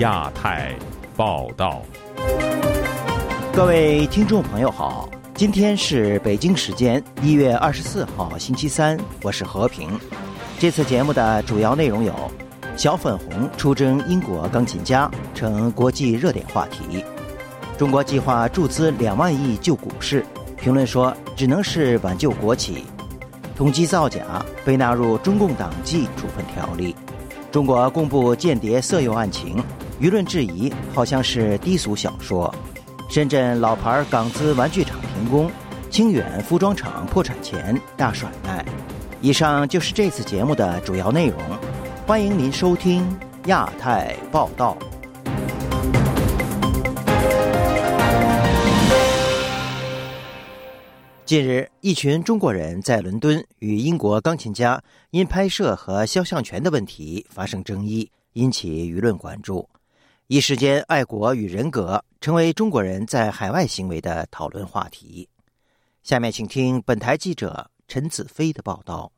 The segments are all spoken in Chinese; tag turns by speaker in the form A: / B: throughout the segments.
A: 亚太报道，
B: 各位听众朋友好，今天是北京时间一月二十四号星期三，我是和平。这次节目的主要内容有：小粉红出征英国钢琴家成国际热点话题；中国计划注资两万亿救股市，评论说只能是挽救国企；统计造假被纳入中共党纪处分条例；中国公布间谍色诱案情。舆论质疑，好像是低俗小说。深圳老牌港资玩具厂停工，清远服装厂破产前大甩卖。以上就是这次节目的主要内容，欢迎您收听亚太报道。近日，一群中国人在伦敦与英国钢琴家因拍摄和肖像权的问题发生争议，引起舆论关注。一时间，爱国与人格成为中国人在海外行为的讨论话题。下面，请听本台记者陈子飞的报道。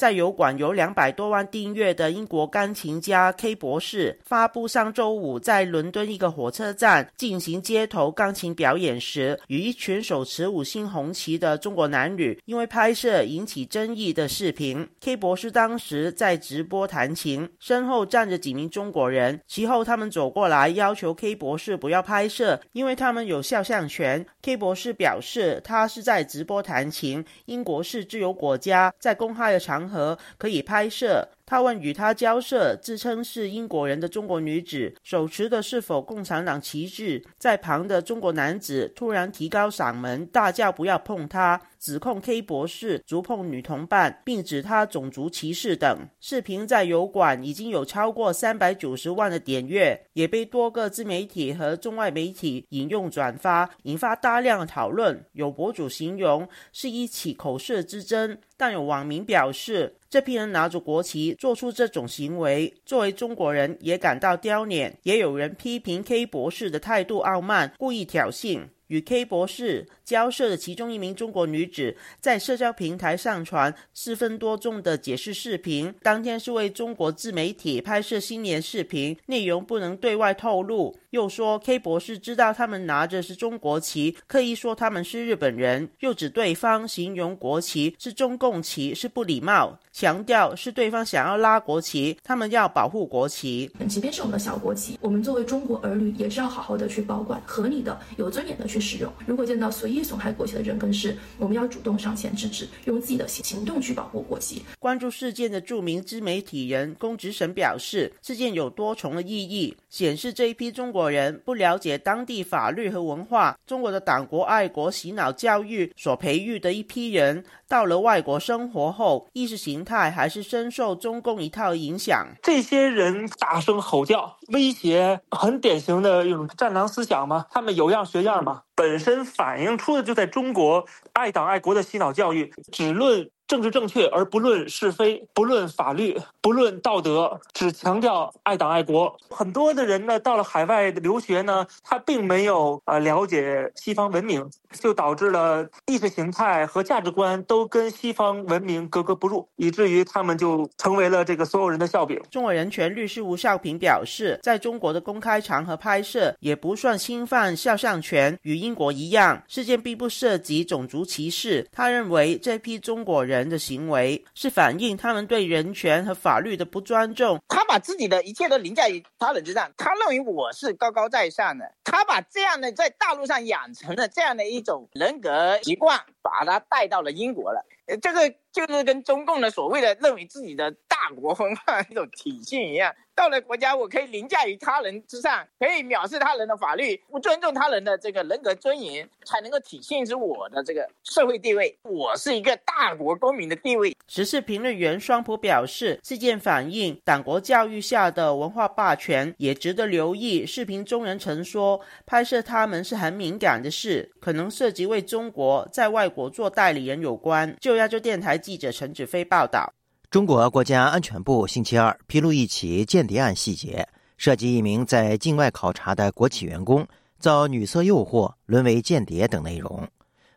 C: 在油管有两百多万订阅的英国钢琴家 K 博士发布上周五在伦敦一个火车站进行街头钢琴表演时，与一群手持五星红旗的中国男女因为拍摄引起争议的视频。K 博士当时在直播弹琴，身后站着几名中国人，其后他们走过来要求 K 博士不要拍摄，因为他们有肖像权。K 博士表示，他是在直播弹琴，英国是自由国家，在公开的场。和可以拍摄。他问与他交涉、自称是英国人的中国女子手持的是否共产党旗帜，在旁的中国男子突然提高嗓门大叫：“不要碰他！”指控 K 博士触碰女同伴，并指他种族歧视等。视频在油管已经有超过三百九十万的点阅，也被多个自媒体和中外媒体引用转发，引发大量讨论。有博主形容是一起口舌之争，但有网民表示，这批人拿着国旗。做出这种行为，作为中国人也感到丢脸。也有人批评 K 博士的态度傲慢，故意挑衅。与 K 博士交涉的其中一名中国女子在社交平台上传四分多钟的解释视频，当天是为中国自媒体拍摄新年视频，内容不能对外透露。又说 K 博士知道他们拿着是中国旗，刻意说他们是日本人，又指对方形容国旗是中共旗是不礼貌，强调是对方想要拉国旗，他们要保护国旗。
D: 即便是我们的小国旗，我们作为中国儿女也是要好好的去保管，合理的、有尊严的去。使用。如果见到随意损害国旗的人跟事，我们要主动上前制止，用自己的行动去保护国旗。
C: 关注事件的著名自媒体人龚直神表示，事件有多重的意义，显示这一批中国人不了解当地法律和文化，中国的党国爱国洗脑教育所培育的一批人，到了外国生活后，意识形态还是深受中共一套影响。
E: 这些人大声吼叫、威胁，很典型的一种战狼思想嘛？他们有样学样吗？本身反映出的就在中国爱党爱国的洗脑教育，只论。政治正确而不论是非，不论法律，不论道德，只强调爱党爱国。很多的人呢，到了海外留学呢，他并没有呃了解西方文明，就导致了意识形态和价值观都跟西方文明格格不入，以至于他们就成为了这个所有人的笑柄。
C: 中国人权律师吴少平表示，在中国的公开场合拍摄也不算侵犯肖像权，与英国一样，事件并不涉及种族歧视。他认为这批中国人。人的行为是反映他们对人权和法律的不尊重。
F: 他把自己的一切都凌驾于他人之上，他认为我是高高在上的。他把这样的在大陆上养成了这样的一种人格习惯，把他带到了英国了。这个就是跟中共的所谓的认为自己的大国文化一种体系一样。到了国家，我可以凌驾于他人之上，可以藐视他人的法律，不尊重他人的这个人格尊严，才能够体现出我的这个社会地位。我是一个大国公民的地位。
C: 时事评论员双普表示，事件反映党国教育下的文化霸权，也值得留意。视频中人曾说，拍摄他们是很敏感的事，可能涉及为中国在外国做代理人有关。就亚洲电台记者陈子飞报道。
B: 中国国家安全部星期二披露一起间谍案细节，涉及一名在境外考察的国企员工遭女色诱惑，沦为间谍等内容。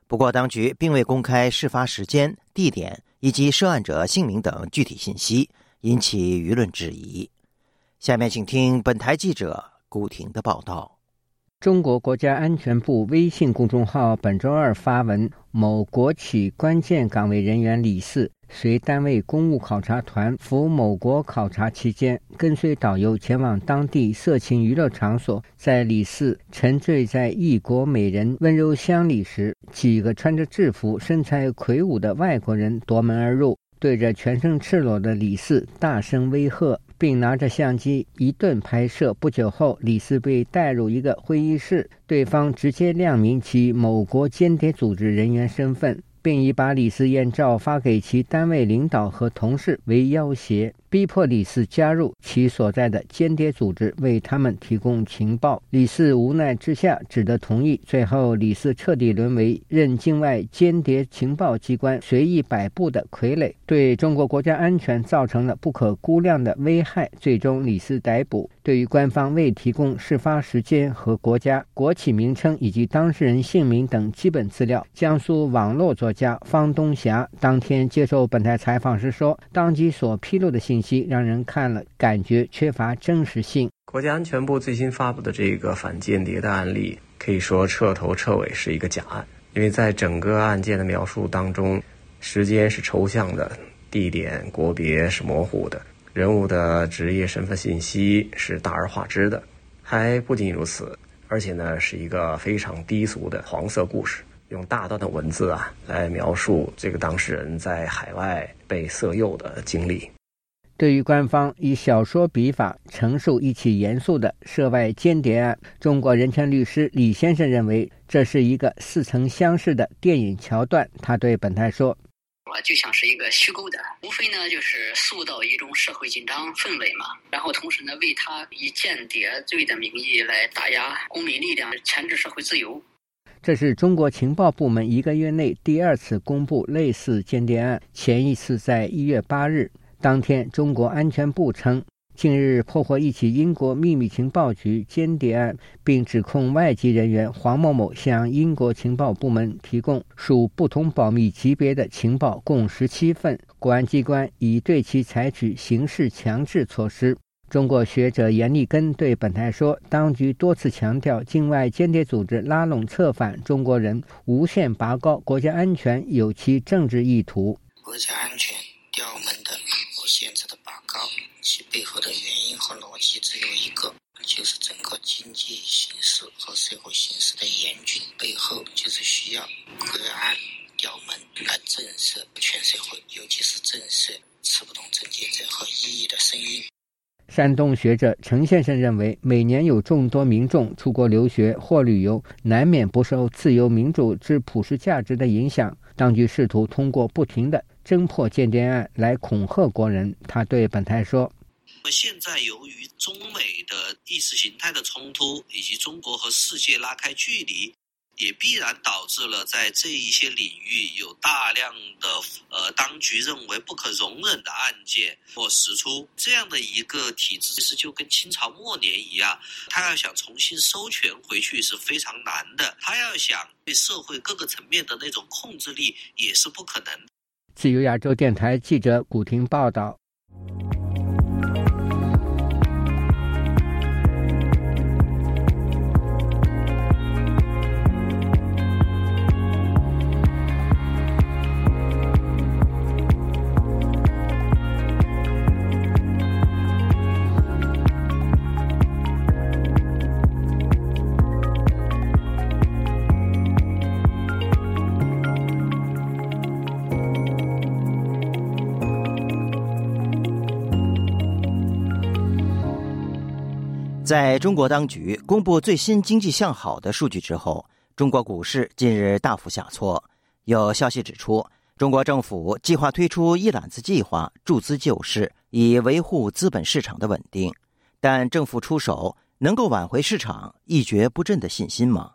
B: 不过，当局并未公开事发时间、地点以及涉案者姓名等具体信息，引起舆论质疑。下面请听本台记者古婷的报道。
G: 中国国家安全部微信公众号本周二发文，某国企关键岗位人员李四随单位公务考察团赴某国考察期间，跟随导游前往当地色情娱乐场所，在李四沉醉在异国美人温柔乡里时，几个穿着制服、身材魁梧的外国人夺门而入，对着全身赤裸的李四大声威吓。并拿着相机一顿拍摄。不久后，李四被带入一个会议室，对方直接亮明其某国间谍组织人员身份，并以把李四艳照发给其单位领导和同事为要挟。逼迫李四加入其所在的间谍组织，为他们提供情报。李四无奈之下只得同意。最后，李四彻底沦为任境外间谍情报机关随意摆布的傀儡，对中国国家安全造成了不可估量的危害。最终，李四逮捕。对于官方未提供事发时间和国家、国企名称以及当事人姓名等基本资料，江苏网络作家方东霞当天接受本台采访时说：“当局所披露的信息。”让人看了感觉缺乏真实性。
H: 国家安全部最新发布的这个反间谍的案例，可以说彻头彻尾是一个假案。因为在整个案件的描述当中，时间是抽象的，地点、国别是模糊的，人物的职业身份信息是大而化之的。还不仅如此，而且呢是一个非常低俗的黄色故事，用大段的文字啊来描述这个当事人在海外被色诱的经历。
G: 对于官方以小说笔法陈述一起严肃的涉外间谍案，中国人权律师李先生认为这是一个似曾相识的电影桥段。他对本台说：“我
I: 就像是一个虚构的，无非呢就是塑造一种社会紧张氛围嘛，然后同时呢为他以间谍罪的名义来打压公民力量，牵制社会自由。”
G: 这是中国情报部门一个月内第二次公布类似间谍案，前一次在一月八日。当天，中国安全部称，近日破获一起英国秘密情报局间谍案，并指控外籍人员黄某某向英国情报部门提供属不同保密级别的情报共十七份，国安机关已对其采取刑事强制措施。中国学者严立根对本台说：“当局多次强调，境外间谍组织拉拢策反中国人，无限拔高国家安全，有其政治意图。
J: 国家安全调门”限制的拔高，其背后的原因和逻辑只有一个，就是整个经济形势和社会形势的严峻，背后就是需要隔岸调门来震慑全社会，尤其是震慑吃不动政见者和异议的声音。
G: 山东学者陈先生认为，每年有众多民众出国留学或旅游，难免不受自由民主之普世价值的影响。当局试图通过不停的。侦破间谍案来恐吓国人，他对本台说：“
K: 现在由于中美的意识形态的冲突，以及中国和世界拉开距离，也必然导致了在这一些领域有大量的呃当局认为不可容忍的案件或实出。这样的一个体制，其实就跟清朝末年一样，他要想重新收权回去是非常难的，他要想对社会各个层面的那种控制力也是不可能。”
G: 自由亚洲电台记者古婷报道。
B: 在中国当局公布最新经济向好的数据之后，中国股市近日大幅下挫。有消息指出，中国政府计划推出一揽子计划，注资救市，以维护资本市场的稳定。但政府出手能够挽回市场一蹶不振的信心吗？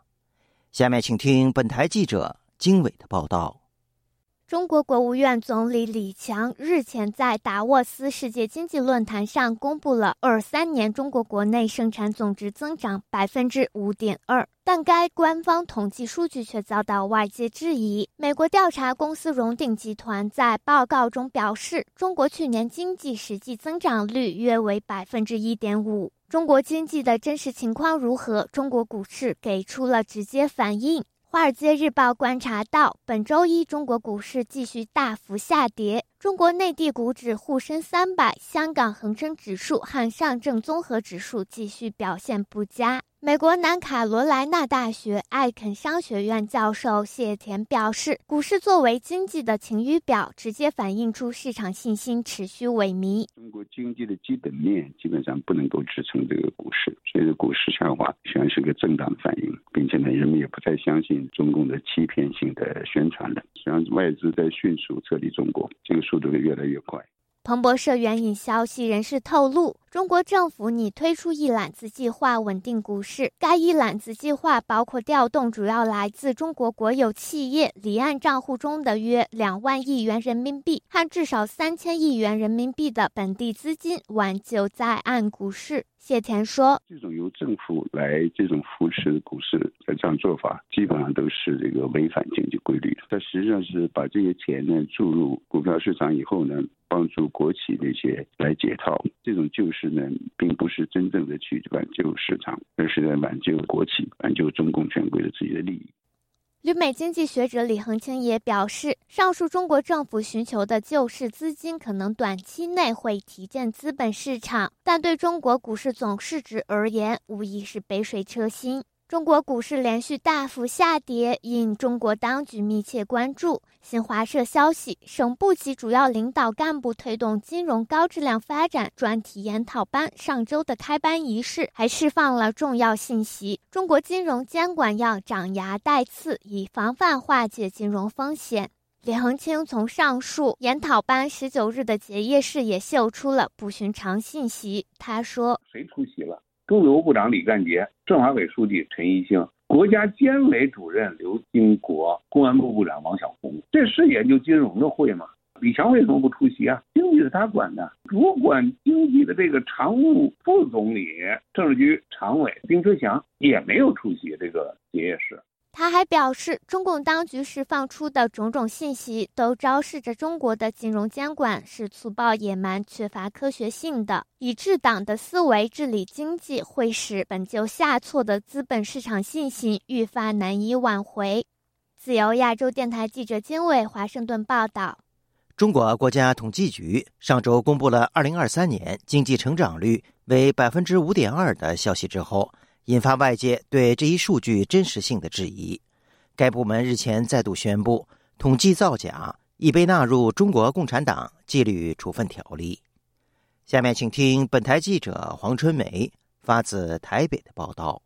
B: 下面请听本台记者经纬的报道。
L: 中国国务院总理李强日前在达沃斯世界经济论坛上公布了二三年中国国内生产总值增长百分之五点二，但该官方统计数据却遭到外界质疑。美国调查公司荣鼎集团在报告中表示，中国去年经济实际增长率约为百分之一点五。中国经济的真实情况如何？中国股市给出了直接反应。《华尔街日报》观察到，本周一中国股市继续大幅下跌。中国内地股指沪深三百、香港恒生指数和上证综合指数继续表现不佳。美国南卡罗来纳大学艾肯商学院教授谢田表示，股市作为经济的晴雨表，直接反映出市场信心持续萎靡。
M: 中国经济的基本面基本上不能够支撑这个股市，所以股市下滑实际上是个正当的反应，并且呢，人们也不再相信中共的欺骗性的宣传了。实际上，外资在迅速撤离中国，这个速度会越来越快。
L: 彭博社援引消息人士透露，中国政府拟推出一揽子计划，稳定股市。该一揽子计划包括调动主要来自中国国有企业离岸账户中的约两万亿元人民币和至少三千亿元人民币的本地资金，挽救在岸股市。谢田说：“
M: 这种由政府来这种扶持股市的这样做法，基本上都是这个违反经济规律的。它实际上是把这些钱呢注入股票市场以后呢，帮助国企那些来解套。这种救市呢，并不是真正的去挽救市场，而是在挽救国企，挽救中共权贵的自己的利益。”
L: 旅美经济学者李恒清也表示，上述中国政府寻求的救市资金可能短期内会提振资本市场，但对中国股市总市值而言，无疑是杯水车薪。中国股市连续大幅下跌，引中国当局密切关注。新华社消息，省部级主要领导干部推动金融高质量发展专题研讨班上周的开班仪式还释放了重要信息：中国金融监管要长牙带刺，以防范化解金融风险。李恒清从上述研讨班十九日的结业式也秀出了不寻常信息。他说：“
N: 谁出席了？”中油部长李干杰、政法委书记陈一星、国家监委主任刘金国、公安部部长王晓红，这是研究金融的会吗？李强为什么不出席啊？经济是他管的，主管经济的这个常务副总理、政治局常委丁春祥也没有出席这个结业式。
L: 他还表示，中共当局释放出的种种信息，都昭示着中国的金融监管是粗暴野蛮、缺乏科学性的。以治党的思维治理经济，会使本就下挫的资本市场信心愈发难以挽回。自由亚洲电台记者金伟华盛顿报道：
B: 中国国家统计局上周公布了二零二三年经济成长率为百分之五点二的消息之后。引发外界对这一数据真实性的质疑。该部门日前再度宣布，统计造假已被纳入中国共产党纪律处分条例。下面请听本台记者黄春梅发自台北的报道。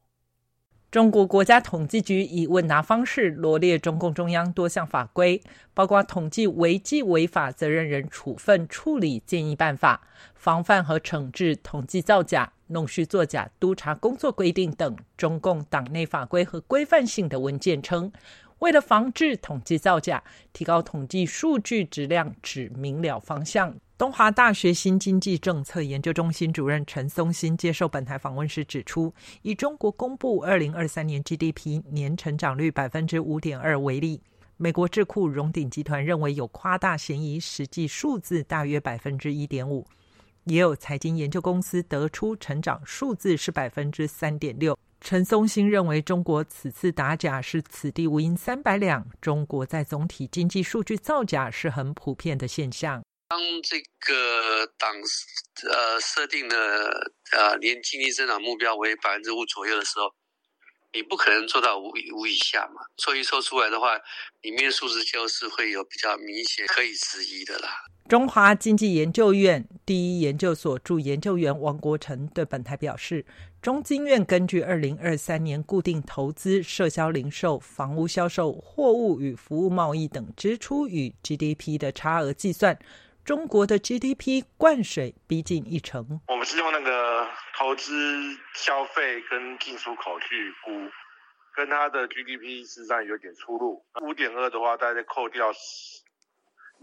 O: 中国国家统计局以问答方式罗列中共中央多项法规，包括统计违纪违法责任人处分处理建议办法、防范和惩治统计造假、弄虚作假督查工作规定等中共党内法规和规范性的文件称，为了防治统计造假、提高统计数据质量，指明了方向。东华大学新经济政策研究中心主任陈松新接受本台访问时指出，以中国公布二零二三年 GDP 年成长率百分之五点二为例，美国智库荣鼎集团认为有夸大嫌疑，实际数字大约百分之一点五。也有财经研究公司得出成长数字是百分之三点六。陈松兴认为，中国此次打假是此地无银三百两，中国在总体经济数据造假是很普遍的现象。
K: 当这个党呃设定的呃年经济增长目标为百分之五左右的时候，你不可能做到五五以下嘛？凑一凑出来的话，里面数字就是会有比较明显可以质疑的啦。
O: 中华经济研究院第一研究所助研究员王国成对本台表示，中经院根据二零二三年固定投资、社销零售、房屋销售、货物与服务贸易等支出与 GDP 的差额计算。中国的 GDP 灌水逼近一成。
P: 我们是用那个投资、消费跟进出口去估，跟它的 GDP 实际上有点出入。五点二的话，大概扣掉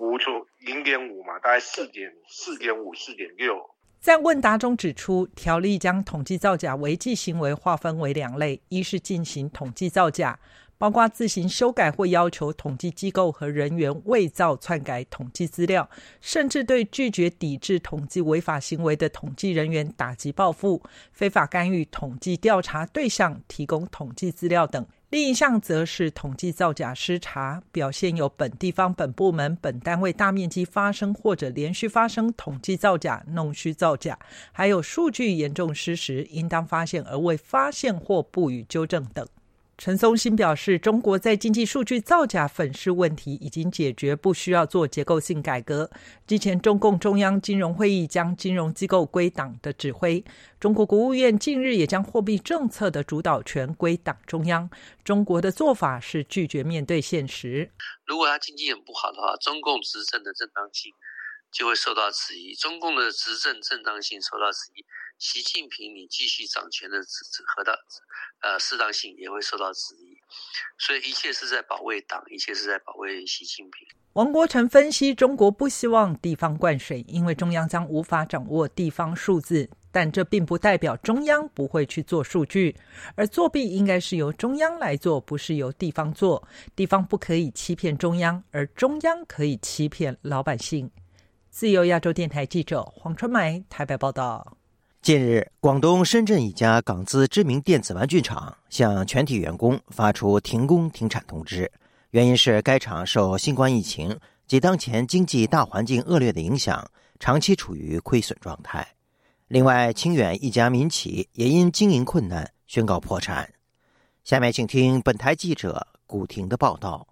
P: 五左零点五嘛，大概四点四点五四点六。
O: 在问答中指出，条例将统计造假违纪行为划分为两类：一是进行统计造假，包括自行修改或要求统计机构和人员伪造、篡改统计资料，甚至对拒绝抵制统计违法行为的统计人员打击报复；非法干预统计调查对象提供统计资料等。另一项则是统计造假失查，表现有本地方、本部门、本单位大面积发生或者连续发生统计造假、弄虚造假，还有数据严重失实，应当发现而未发现或不予纠正等。陈松兴表示，中国在经济数据造假粉饰问题已经解决，不需要做结构性改革。之前，中共中央金融会议将金融机构归党的指挥，中国国务院近日也将货币政策的主导权归党中央。中国的做法是拒绝面对现实。
K: 如果他经济很不好的话，中共执政的正当性就会受到质疑。中共的执政正当性受到质疑。习近平，你继续掌权的和的，呃，适当性也会受到质疑，所以一切是在保卫党，一切是在保卫习近平。
O: 王国成分析，中国不希望地方灌水，因为中央将无法掌握地方数字，但这并不代表中央不会去做数据，而作弊应该是由中央来做，不是由地方做。地方不可以欺骗中央，而中央可以欺骗老百姓。自由亚洲电台记者黄春梅台北报道。
B: 近日，广东深圳一家港资知名电子玩具厂向全体员工发出停工停产通知，原因是该厂受新冠疫情及当前经济大环境恶劣的影响，长期处于亏损状态。另外，清远一家民企也因经营困难宣告破产。下面请听本台记者古婷的报道。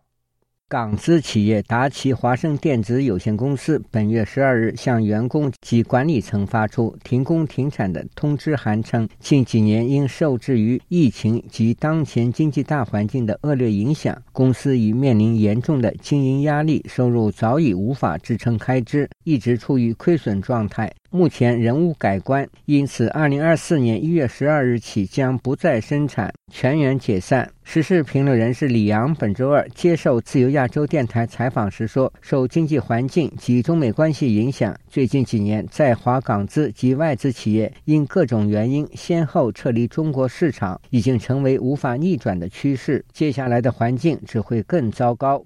G: 港资企业达奇华盛电子有限公司本月十二日向员工及管理层发出停工停产的通知函，称近几年因受制于疫情及当前经济大环境的恶劣影响，公司已面临严重的经营压力，收入早已无法支撑开支，一直处于亏损状态。目前仍无改观，因此，二零二四年一月十二日起将不再生产，全员解散。时事评论人士李阳本周二接受自由亚洲电台采访时说：“受经济环境及中美关系影响，最近几年在华港资及外资企业因各种原因先后撤离中国市场，已经成为无法逆转的趋势。接下来的环境只会更糟糕。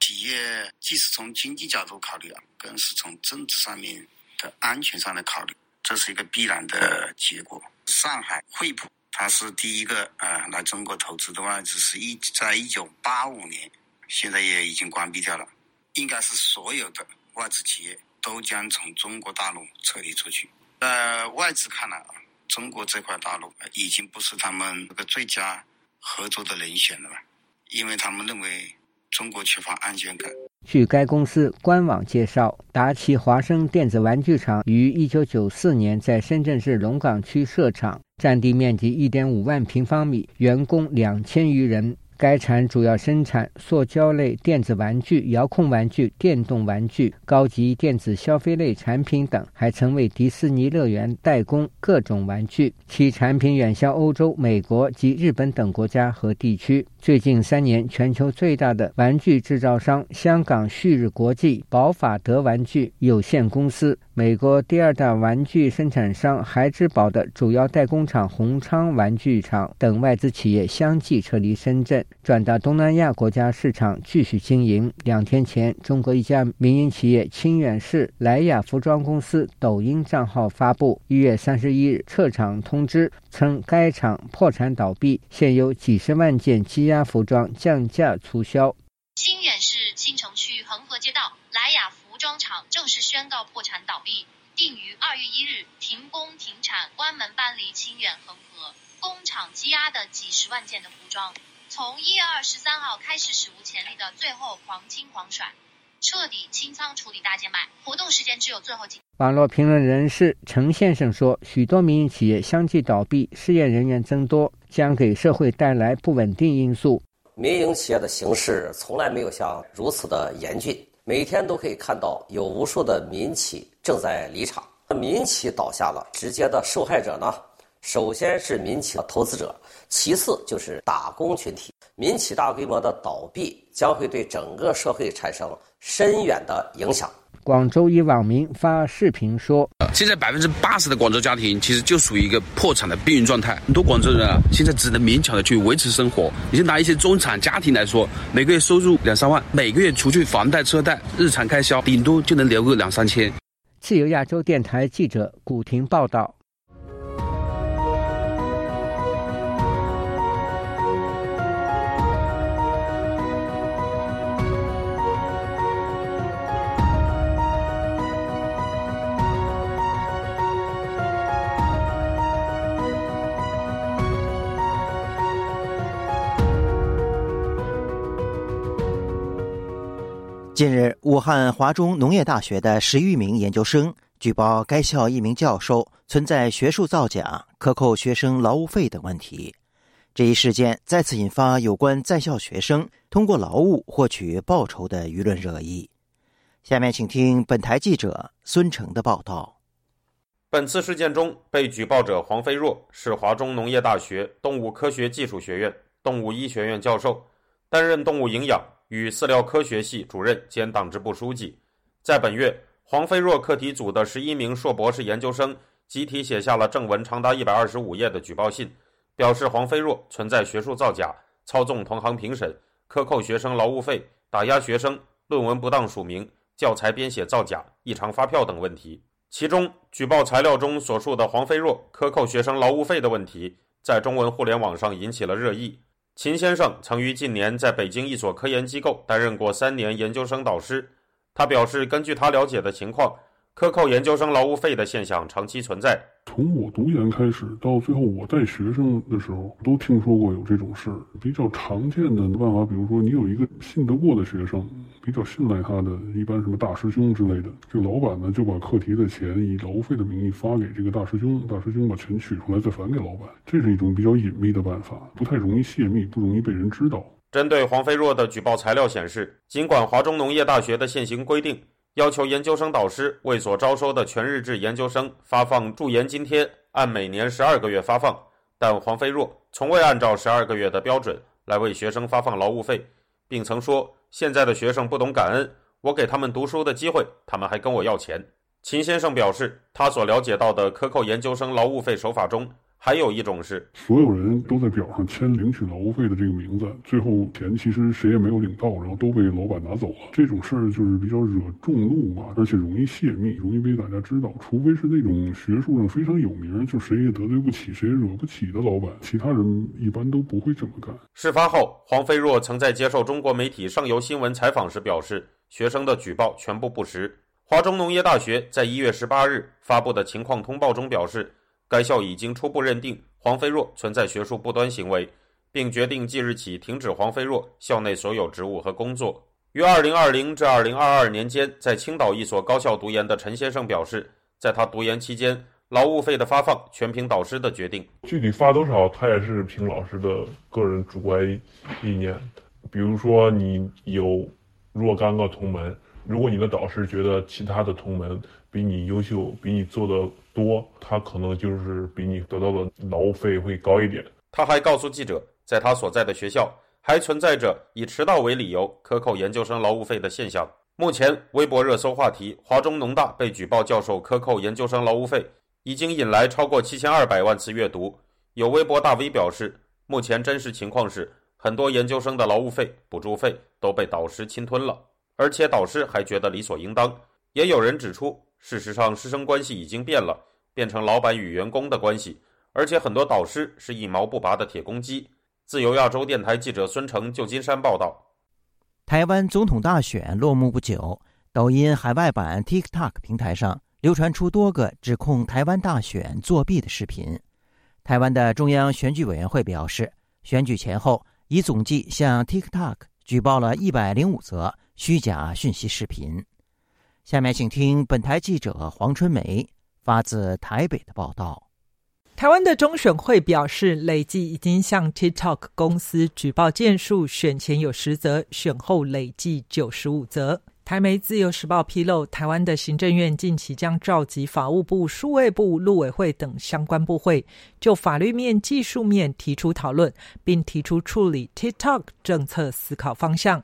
J: 企业既是从经济角度考虑，更是从政治上面。”的安全上的考虑，这是一个必然的结果。上海惠普，它是第一个呃来中国投资的外资，是一在一九八五年，现在也已经关闭掉了。应该是所有的外资企业都将从中国大陆撤离出去。呃，外资看来，中国这块大陆已经不是他们这个最佳合作的人选了吧？因为他们认为中国缺乏安全感。
G: 据该公司官网介绍，达奇华生电子玩具厂于1994年在深圳市龙岗区设厂，占地面积1.5万平方米，员工两千余人。该厂主要生产塑胶类电子玩具、遥控玩具、电动玩具、高级电子消费类产品等，还曾为迪士尼乐园代工各种玩具。其产品远销欧洲、美国及日本等国家和地区。最近三年，全球最大的玩具制造商香港旭日国际宝法德玩具有限公司。美国第二大玩具生产商孩之宝的主要代工厂宏昌玩具厂等外资企业相继撤离深圳，转到东南亚国家市场继续经营。两天前，中国一家民营企业清远市莱雅服装公司抖音账号发布一月三十一日撤厂通知，称该厂破产倒闭，现有几十万件积压服装降价促销。
Q: 清远市青城区恒河街道莱雅。服装厂正式宣告破产倒闭，定于二月一日停工停产，关门搬离清远恒河。工厂积压的几十万件的服装，从一月二十三号开始史无前例的最后狂清狂甩，彻底清仓处理大件卖，活动时间只有最后几。
G: 网络评论人士陈先生说：“许多民营企业相继倒闭，失业人员增多，将给社会带来不稳定因素。
R: 民营企业的形势从来没有像如此的严峻。”每天都可以看到有无数的民企正在离场，民企倒下了，直接的受害者呢首先是民企的投资者，其次就是打工群体。民企大规模的倒闭将会对整个社会产生深远的影响。
G: 广州一网民发视频说：“
S: 现在百分之八十的广州家庭其实就属于一个破产的边缘状态，很多广州人啊，现在只能勉强的去维持生活。你就拿一些中产家庭来说，每个月收入两三万，每个月除去房贷、车贷，日常开销顶多就能留个两三千。”
G: 自由亚洲电台记者古婷报道。
B: 近日，武汉华中农业大学的十余名研究生举报该校一名教授存在学术造假、克扣学生劳务费等问题。这一事件再次引发有关在校学生通过劳务获取报酬的舆论热议。下面请听本台记者孙成的报道。
T: 本次事件中，被举报者黄飞若是华中农业大学动物科学技术学院动物医学院教授，担任动物营养。与饲料科学系主任兼党支部书记，在本月，黄飞若课题组的十一名硕博士研究生集体写下了正文长达一百二十五页的举报信，表示黄飞若存在学术造假、操纵同行评审、克扣学生劳务费、打压学生、论文不当署名、教材编写造假、异常发票等问题。其中，举报材料中所述的黄飞若克扣学生劳务费的问题，在中文互联网上引起了热议。秦先生曾于近年在北京一所科研机构担任过三年研究生导师。他表示，根据他了解的情况，克扣研究生劳务费的现象长期存在。
U: 从我读研开始到最后我带学生的时候，都听说过有这种事儿。比较常见的办法，比如说你有一个信得过的学生，比较信赖他的，一般什么大师兄之类的，这个老板呢就把课题的钱以劳务费的名义发给这个大师兄，大师兄把钱取出来再返给老板。这是一种比较隐秘的办法，不太容易泄密，不容易被人知道。
T: 针对黄飞若的举报材料显示，尽管华中农业大学的现行规定。要求研究生导师为所招收的全日制研究生发放助研津贴，按每年十二个月发放。但黄飞若从未按照十二个月的标准来为学生发放劳务费，并曾说：“现在的学生不懂感恩，我给他们读书的机会，他们还跟我要钱。”秦先生表示，他所了解到的克扣研究生劳务费手法中。还有一种是，
U: 所有人都在表上签领取劳务费的这个名字，最后钱其实谁也没有领到，然后都被老板拿走了。这种事儿就是比较惹众怒嘛，而且容易泄密，容易被大家知道。除非是那种学术上非常有名，就谁也得罪不起，谁也惹不起的老板，其他人一般都不会这么干。
T: 事发后，黄飞若曾在接受中国媒体上游新闻采访时表示，学生的举报全部不实。华中农业大学在一月十八日发布的情况通报中表示。该校已经初步认定黄飞若存在学术不端行为，并决定即日起停止黄飞若校内所有职务和工作。于二零二零至二零二二年间在青岛一所高校读研的陈先生表示，在他读研期间，劳务费的发放全凭导师的决定，
U: 具体发多少，他也是凭老师的个人主观意念。比如说，你有若干个同门，如果你的导师觉得其他的同门比你优秀，比你做的。多，他可能就是比你得到的劳务费会高一点。
T: 他还告诉记者，在他所在的学校还存在着以迟到为理由克扣研究生劳务费的现象。目前，微博热搜话题“华中农大被举报教授克扣研究生劳务费”已经引来超过七千二百万次阅读。有微博大 V 表示，目前真实情况是，很多研究生的劳务费、补助费都被导师侵吞了，而且导师还觉得理所应当。也有人指出，事实上师生关系已经变了。变成老板与员工的关系，而且很多导师是一毛不拔的铁公鸡。自由亚洲电台记者孙成，旧金山报道。
B: 台湾总统大选落幕不久，抖音海外版 TikTok 平台上流传出多个指控台湾大选作弊的视频。台湾的中央选举委员会表示，选举前后已总计向 TikTok 举报了一百零五则虚假讯息视频。下面请听本台记者黄春梅。发自台北的报道，
O: 台湾的中选会表示，累计已经向 TikTok 公司举报件数，选前有十则，选后累计九十五则。台媒《自由时报》披露，台湾的行政院近期将召集法务部、数位部、陆委会等相关部会，就法律面、技术面提出讨论，并提出处理 TikTok 政策思考方向。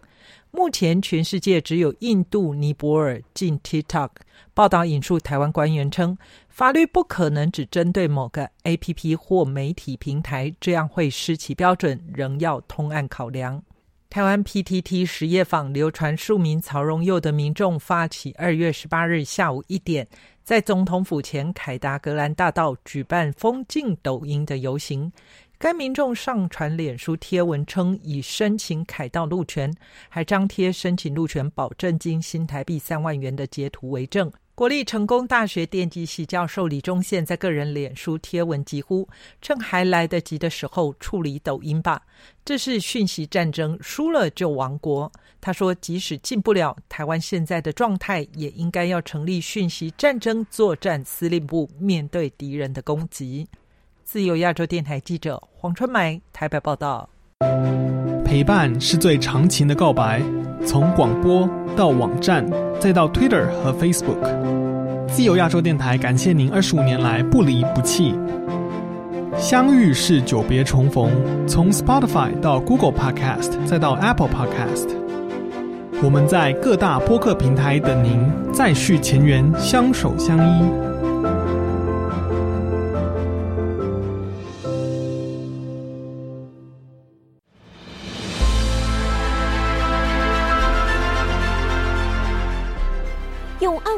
O: 目前，全世界只有印度、尼泊尔禁 TikTok。报道引述台湾官员称，法律不可能只针对某个 APP 或媒体平台，这样会失其标准，仍要通案考量。台湾 PTT 实业坊流传数名曹荣佑的民众发起二月十八日下午一点，在总统府前凯达格兰大道举办封禁抖音的游行。该民众上传脸书贴文称已申请凯道路权，还张贴申请路权保证金新台币三万元的截图为证。国立成功大学电机系教授李忠宪在个人脸书贴文疾呼：“趁还来得及的时候处理抖音吧，这是讯息战争，输了就亡国。”他说：“即使进不了台湾现在的状态，也应该要成立讯息战争作战司令部，面对敌人的攻击。”自由亚洲电台记者黄春梅台北报道。
V: 陪伴是最长情的告白，从广播到网站，再到 Twitter 和 Facebook。自由亚洲电台感谢您二十五年来不离不弃。相遇是久别重逢，从 Spotify 到 Google Podcast，再到 Apple Podcast，我们在各大播客平台等您，再续前缘，相守相依。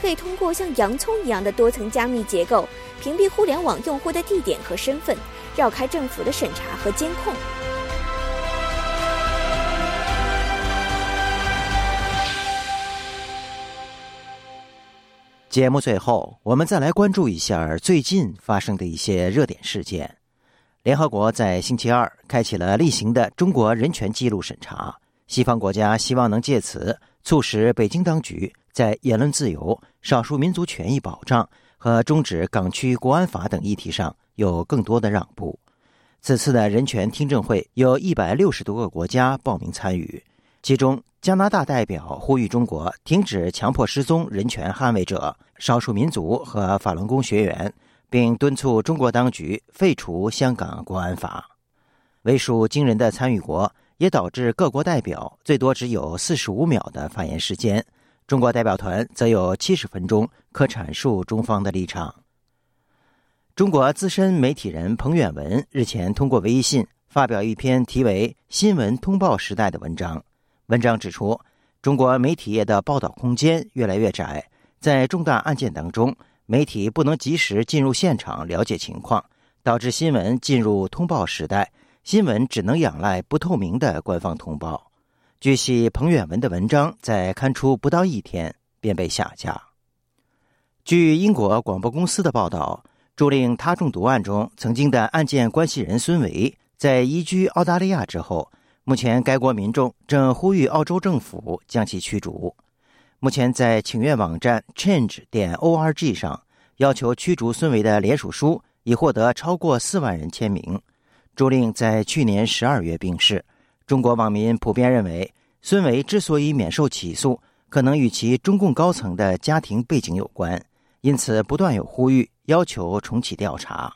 W: 可以通过像洋葱一样的多层加密结构，屏蔽互联网用户的地点和身份，绕开政府的审查和监控。
B: 节目最后，我们再来关注一下最近发生的一些热点事件。联合国在星期二开启了例行的中国人权记录审查。西方国家希望能借此促使北京当局在言论自由、少数民族权益保障和终止港区国安法等议题上有更多的让步。此次的人权听证会有一百六十多个国家报名参与，其中加拿大代表呼吁中国停止强迫失踪人权捍卫者、少数民族和法轮功学员，并敦促中国当局废除香港国安法。为数惊人的参与国。也导致各国代表最多只有四十五秒的发言时间，中国代表团则有七十分钟可阐述中方的立场。中国资深媒体人彭远文日前通过微信发表一篇题为《新闻通报时代》的文章，文章指出，中国媒体业的报道空间越来越窄，在重大案件当中，媒体不能及时进入现场了解情况，导致新闻进入通报时代。新闻只能仰赖不透明的官方通报。据悉，彭远文的文章在刊出不到一天便被下架。据英国广播公司的报道，助令他中毒案中曾经的案件关系人孙维，在移居澳大利亚之后，目前该国民众正呼吁澳洲政府将其驱逐。目前，在请愿网站 Change 点 org 上，要求驱逐孙维的联署书已获得超过四万人签名。朱令在去年十二月病逝，中国网民普遍认为，孙维之所以免受起诉，可能与其中共高层的家庭背景有关，因此不断有呼吁要求重启调查。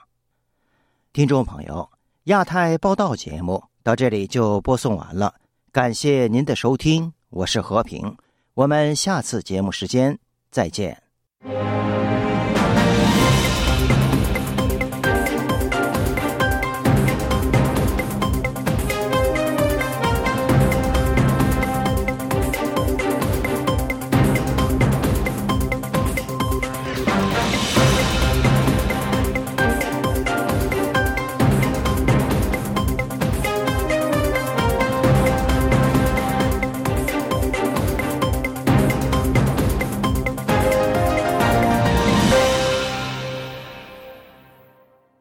B: 听众朋友，亚太报道节目到这里就播送完了，感谢您的收听，我是和平，我们下次节目时间再见。